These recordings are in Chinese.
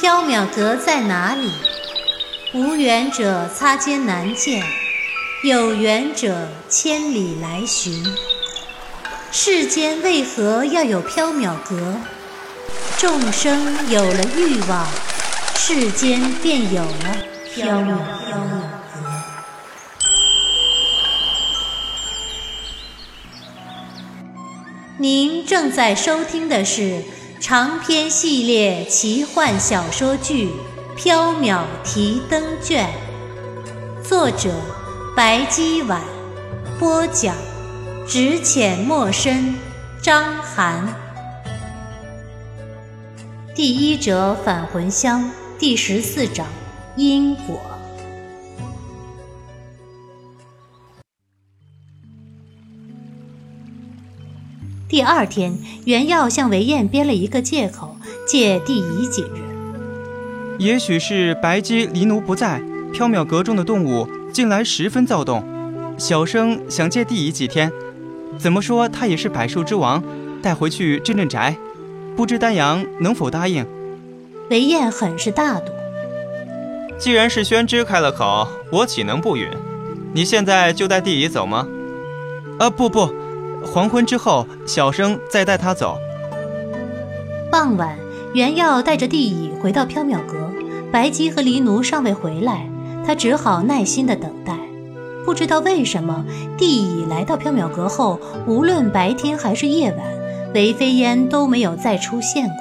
缥缈阁在哪里？无缘者擦肩难见，有缘者千里来寻。世间为何要有缥缈阁？众生有了欲望，世间便有了缥缈阁。您正在收听的是长篇系列奇幻小说剧《缥缈提灯卷》，作者白姬婉，播讲只浅墨深，张涵。第一折返魂香第十四章因果。第二天，袁耀向韦燕编了一个借口，借地乙几日。也许是白姬离奴不在，缥缈阁中的动物近来十分躁动。小生想借地乙几天，怎么说他也是百兽之王，带回去镇镇宅，不知丹阳能否答应？韦燕很是大度。既然是宣之开了口，我岂能不允？你现在就带地乙走吗？啊，不不。黄昏之后，小生再带他走。傍晚，袁耀带着地乙回到缥缈阁，白姬和黎奴尚未回来，他只好耐心地等待。不知道为什么，地乙来到缥缈阁后，无论白天还是夜晚，韦飞烟都没有再出现过。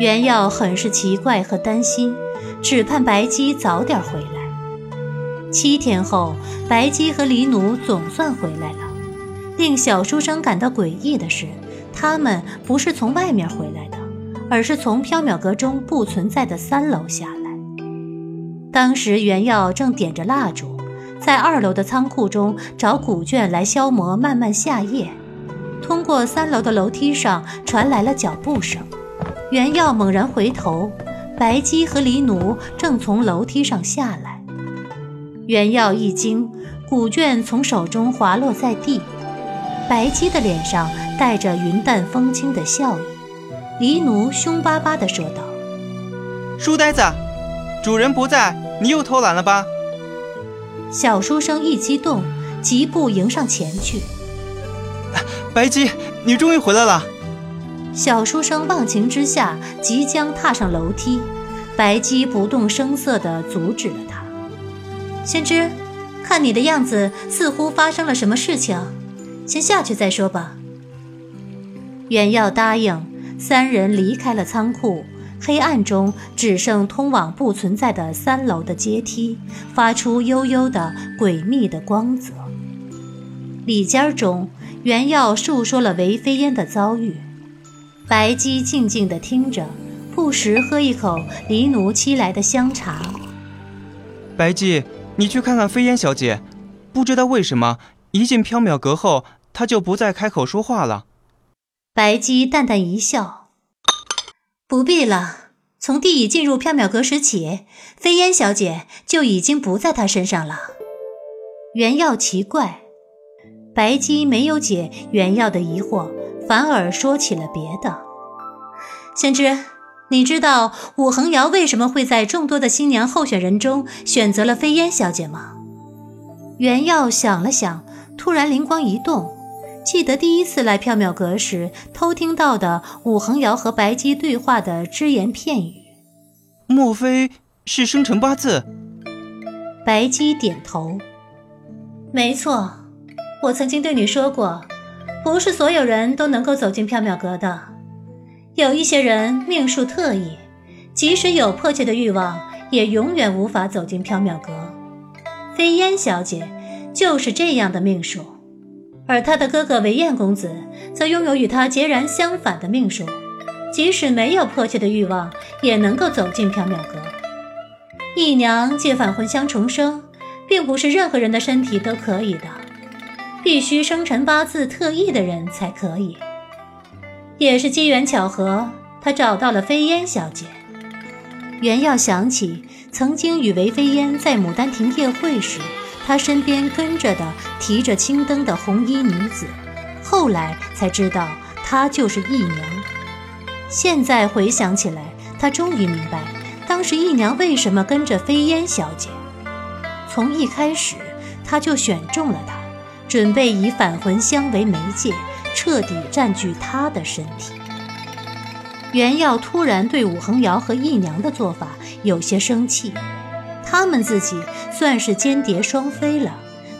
袁耀很是奇怪和担心，只盼白姬早点回来。七天后，白姬和黎奴总算回来了。令小书生感到诡异的是，他们不是从外面回来的，而是从缥缈阁中不存在的三楼下来。当时袁耀正点着蜡烛，在二楼的仓库中找古卷来消磨漫漫夏夜。通过三楼的楼梯上传来了脚步声，袁耀猛然回头，白姬和黎奴正从楼梯上下来。袁耀一惊，古卷从手中滑落在地。白姬的脸上带着云淡风轻的笑意，黎奴凶巴巴地说道：“书呆子，主人不在，你又偷懒了吧？”小书生一激动，疾步迎上前去。白姬，你终于回来了！小书生忘情之下，即将踏上楼梯，白姬不动声色地阻止了他。先知，看你的样子，似乎发生了什么事情。先下去再说吧。袁耀答应，三人离开了仓库。黑暗中只剩通往不存在的三楼的阶梯，发出幽幽的诡秘的光泽。里间中，袁耀述说了韦飞烟的遭遇。白姬静静地听着，不时喝一口黎奴沏来的香茶。白姬，你去看看飞烟小姐，不知道为什么一进缥缈阁后。他就不再开口说话了。白姬淡淡一笑：“不必了。从帝乙进入缥缈阁时起，飞烟小姐就已经不在他身上了。”袁耀奇怪，白姬没有解袁耀的疑惑，反而说起了别的。先知，你知道武恒瑶为什么会在众多的新娘候选人中选择了飞烟小姐吗？袁耀想了想，突然灵光一动。记得第一次来缥缈阁时，偷听到的武恒瑶和白姬对话的只言片语，莫非是生辰八字？白姬点头，没错。我曾经对你说过，不是所有人都能够走进缥缈阁的，有一些人命数特异，即使有迫切的欲望，也永远无法走进缥缈阁。飞烟小姐就是这样的命数。而他的哥哥韦燕公子则拥有与他截然相反的命数，即使没有迫切的欲望，也能够走进缥缈阁。姨娘借返魂香重生，并不是任何人的身体都可以的，必须生辰八字特异的人才可以。也是机缘巧合，他找到了飞烟小姐。袁耀想起曾经与韦飞烟在牡丹亭夜会时。他身边跟着的提着青灯的红衣女子，后来才知道她就是义娘。现在回想起来，他终于明白，当时姨娘为什么跟着飞烟小姐。从一开始，他就选中了她，准备以返魂香为媒介，彻底占据她的身体。袁耀突然对武恒瑶和姨娘的做法有些生气，他们自己算是间谍双飞了，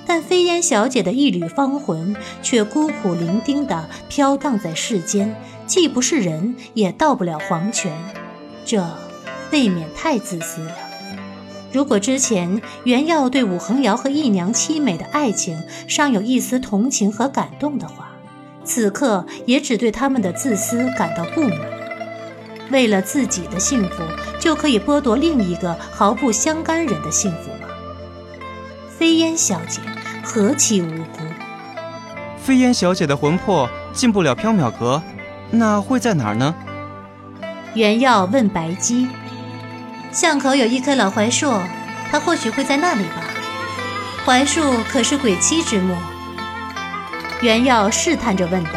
但飞烟小姐的一缕芳魂却孤苦伶仃地飘荡在世间，既不是人，也到不了黄泉，这未免太自私了。如果之前袁耀对武恒瑶和姨娘凄美的爱情尚有一丝同情和感动的话，此刻也只对他们的自私感到不满。为了自己的幸福，就可以剥夺另一个毫不相干人的幸福吗？飞烟小姐何其无辜！飞烟小姐的魂魄进不了缥缈阁，那会在哪儿呢？袁耀问白姬：“巷口有一棵老槐树，它或许会在那里吧？槐树可是鬼妻之墓。”袁耀试探着问道：“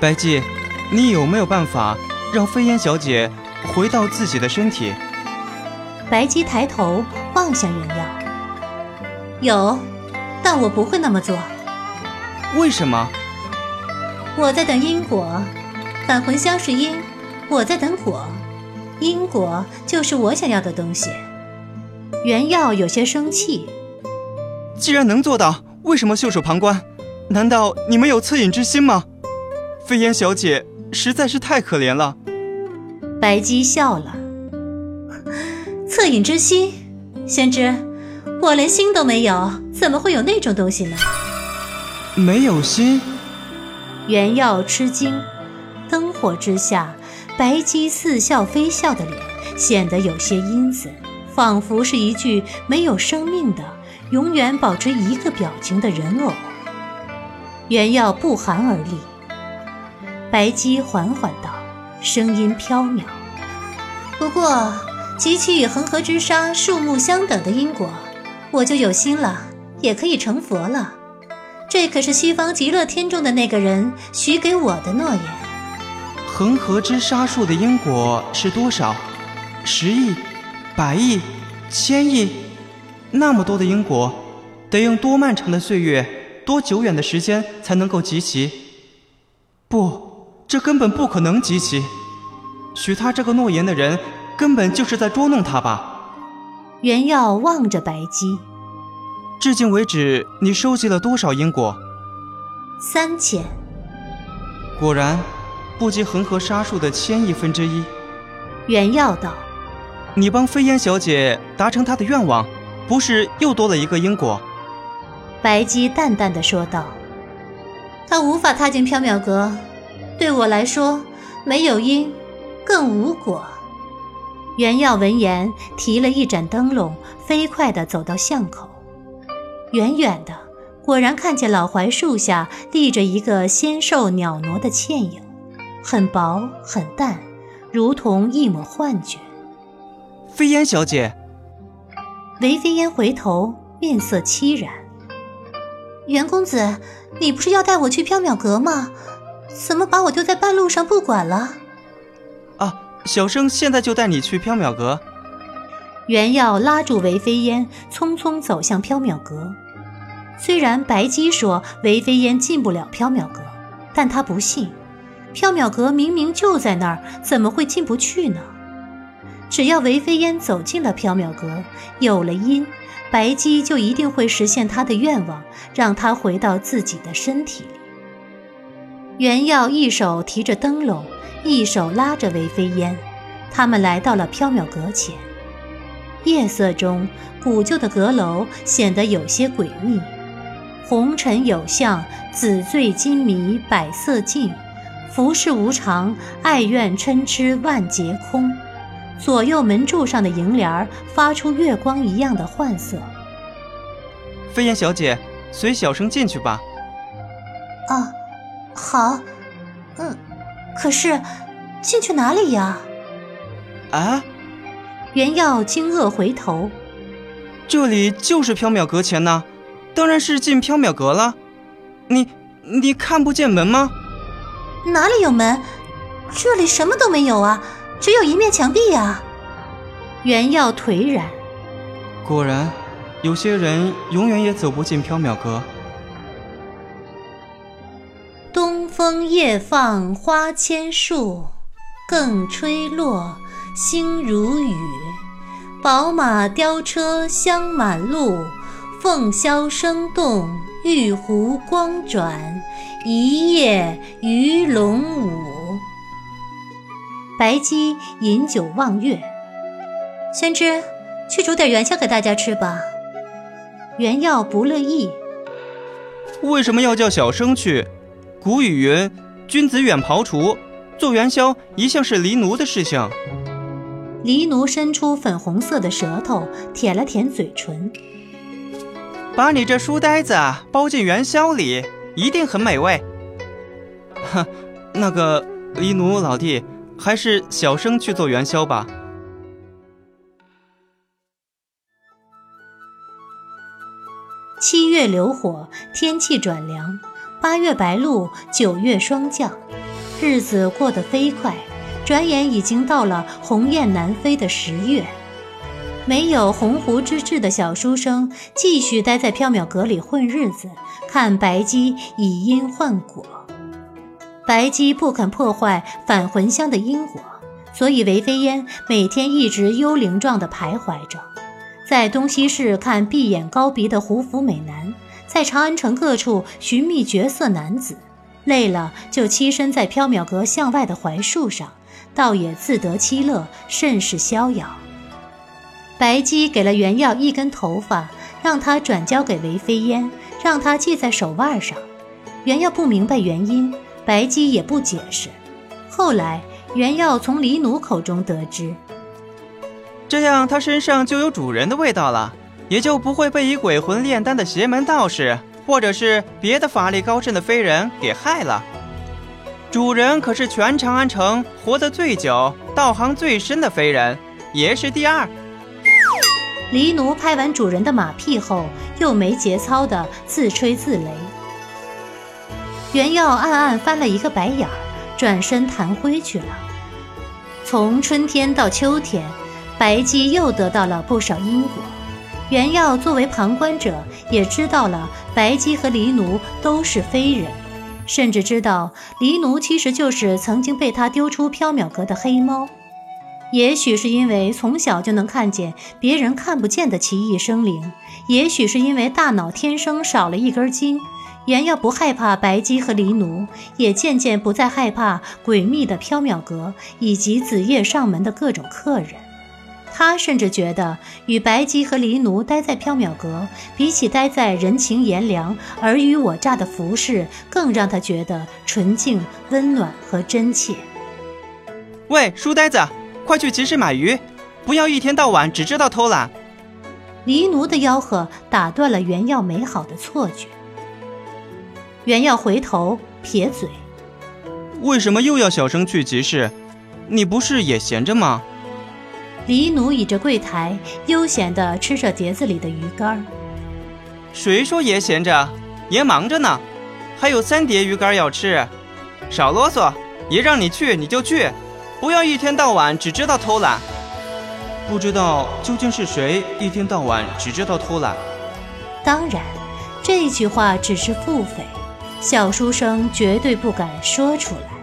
白姬，你有没有办法？”让飞烟小姐回到自己的身体。白姬抬头望向袁耀，有，但我不会那么做。为什么？我在等因果，返魂香是因，我在等果，因果就是我想要的东西。原耀有些生气。既然能做到，为什么袖手旁观？难道你没有恻隐之心吗？飞烟小姐。实在是太可怜了。白姬笑了，恻隐之心，先知，我连心都没有，怎么会有那种东西呢？没有心？袁耀吃惊，灯火之下，白姬似笑非笑的脸显得有些阴森，仿佛是一具没有生命的、永远保持一个表情的人偶。袁耀不寒而栗。白姬缓缓道，声音飘渺。不过，集齐与恒河之沙数目相等的因果，我就有心了，也可以成佛了。这可是西方极乐天中的那个人许给我的诺言。恒河之沙数的因果是多少？十亿、百亿、千亿？那么多的因果，得用多漫长的岁月、多久远的时间才能够集齐？不。这根本不可能集齐，许他这个诺言的人根本就是在捉弄他吧？袁耀望着白姬，至今为止，你收集了多少因果？三千。果然，不及恒河沙数的千亿分之一。袁耀道：“你帮飞烟小姐达成她的愿望，不是又多了一个因果？”白姬淡淡的说道：“她无法踏进缥缈阁。”对我来说，没有因，更无果。袁耀闻言，提了一盏灯笼，飞快地走到巷口。远远的，果然看见老槐树下立着一个纤瘦袅娜的倩影，很薄很淡，如同一抹幻觉。飞烟小姐。韦飞烟回头，面色凄然。袁公子，你不是要带我去缥缈阁吗？怎么把我丢在半路上不管了？啊，小生现在就带你去缥缈阁。袁耀拉住韦飞烟，匆匆走向缥缈阁。虽然白姬说韦飞烟进不了缥缈阁，但他不信，缥缈阁明明就在那儿，怎么会进不去呢？只要韦飞烟走进了缥缈阁，有了音，白姬就一定会实现他的愿望，让他回到自己的身体里。袁耀一手提着灯笼，一手拉着韦飞烟，他们来到了缥缈阁前。夜色中，古旧的阁楼显得有些诡秘。红尘有相，紫醉金迷百色尽；浮世无常，爱怨嗔痴万劫空。左右门柱上的楹联发出月光一样的幻色。飞燕小姐，随小生进去吧。啊。好，嗯，可是进去哪里呀？啊！袁耀惊愕回头，这里就是缥缈阁前呐，当然是进缥缈阁了。你你看不见门吗？哪里有门？这里什么都没有啊！只有一面墙壁呀！原耀颓然。果然，有些人永远也走不进缥缈阁。风夜放花千树，更吹落，星如雨。宝马雕车香满路，凤箫声动，玉壶光转，一夜鱼龙舞。白姬饮酒望月，宣之，去煮点元宵给大家吃吧。袁耀不乐意，为什么要叫小生去？古语云：“君子远庖厨。”做元宵一向是黎奴的事情。黎奴伸出粉红色的舌头，舔了舔嘴唇。把你这书呆子包进元宵里，一定很美味。哼，那个黎奴老弟，还是小生去做元宵吧。七月流火，天气转凉。八月白露，九月霜降，日子过得飞快，转眼已经到了鸿雁南飞的十月。没有鸿鹄之志的小书生继续待在缥缈阁里混日子，看白姬以因换果。白姬不肯破坏返魂香的因果，所以韦飞烟每天一直幽灵状地徘徊着，在东西市看闭眼高鼻的胡服美男。在长安城各处寻觅绝色男子，累了就栖身在缥缈阁向外的槐树上，倒也自得其乐，甚是逍遥。白姬给了袁耀一根头发，让他转交给韦飞烟，让他系在手腕上。袁耀不明白原因，白姬也不解释。后来，袁耀从李奴口中得知，这样他身上就有主人的味道了。也就不会被以鬼魂炼丹的邪门道士，或者是别的法力高深的飞人给害了。主人可是全长安城活得最久、道行最深的飞人，也是第二。黎奴拍完主人的马屁后，又没节操的自吹自擂。袁耀暗暗翻了一个白眼儿，转身弹灰去了。从春天到秋天，白姬又得到了不少因果。袁耀作为旁观者，也知道了白姬和黎奴都是非人，甚至知道黎奴其实就是曾经被他丢出缥缈阁的黑猫。也许是因为从小就能看见别人看不见的奇异生灵，也许是因为大脑天生少了一根筋，袁耀不害怕白姬和黎奴，也渐渐不再害怕诡秘的缥缈阁以及子夜上门的各种客人。他甚至觉得，与白姬和黎奴待在缥缈阁，比起待在人情炎凉、尔虞我诈的服饰，更让他觉得纯净、温暖和真切。喂，书呆子，快去集市买鱼，不要一天到晚只知道偷懒。黎奴的吆喝打断了袁耀美好的错觉。袁耀回头撇嘴：“为什么又要小声去集市？你不是也闲着吗？”黎奴倚着柜台，悠闲地吃着碟子里的鱼干。谁说爷闲着？爷忙着呢，还有三碟鱼干要吃。少啰嗦，爷让你去你就去，不要一天到晚只知道偷懒。不知道究竟是谁一天到晚只知道偷懒？当然，这句话只是腹诽，小书生绝对不敢说出来。